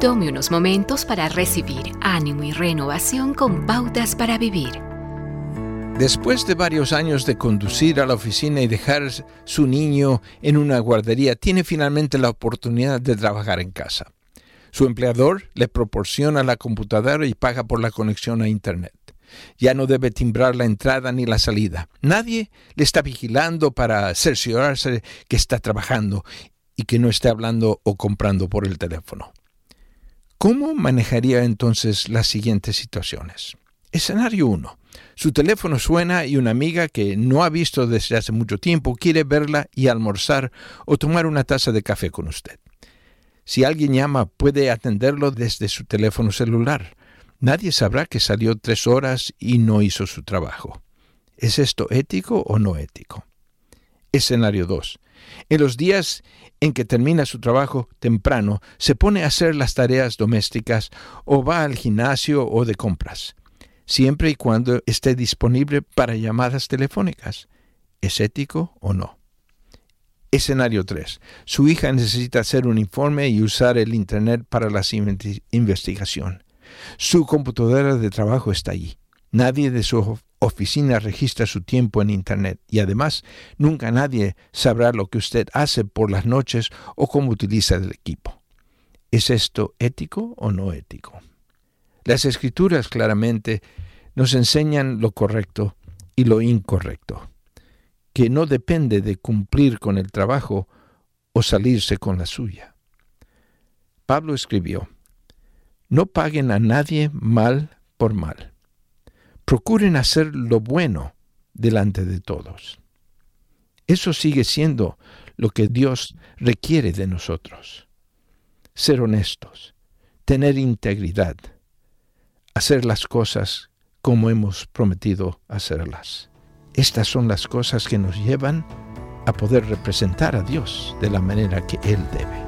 Tome unos momentos para recibir ánimo y renovación con pautas para vivir. Después de varios años de conducir a la oficina y dejar su niño en una guardería, tiene finalmente la oportunidad de trabajar en casa. Su empleador le proporciona la computadora y paga por la conexión a Internet. Ya no debe timbrar la entrada ni la salida. Nadie le está vigilando para cerciorarse que está trabajando y que no esté hablando o comprando por el teléfono. ¿Cómo manejaría entonces las siguientes situaciones? Escenario 1. Su teléfono suena y una amiga que no ha visto desde hace mucho tiempo quiere verla y almorzar o tomar una taza de café con usted. Si alguien llama, puede atenderlo desde su teléfono celular. Nadie sabrá que salió tres horas y no hizo su trabajo. ¿Es esto ético o no ético? Escenario 2. En los días en que termina su trabajo temprano, se pone a hacer las tareas domésticas o va al gimnasio o de compras, siempre y cuando esté disponible para llamadas telefónicas. ¿Es ético o no? Escenario 3. Su hija necesita hacer un informe y usar el Internet para la investigación. Su computadora de trabajo está allí. Nadie de su oficina registra su tiempo en Internet y además nunca nadie sabrá lo que usted hace por las noches o cómo utiliza el equipo. ¿Es esto ético o no ético? Las escrituras claramente nos enseñan lo correcto y lo incorrecto, que no depende de cumplir con el trabajo o salirse con la suya. Pablo escribió, no paguen a nadie mal por mal procuren hacer lo bueno delante de todos. Eso sigue siendo lo que Dios requiere de nosotros. Ser honestos, tener integridad, hacer las cosas como hemos prometido hacerlas. Estas son las cosas que nos llevan a poder representar a Dios de la manera que Él debe.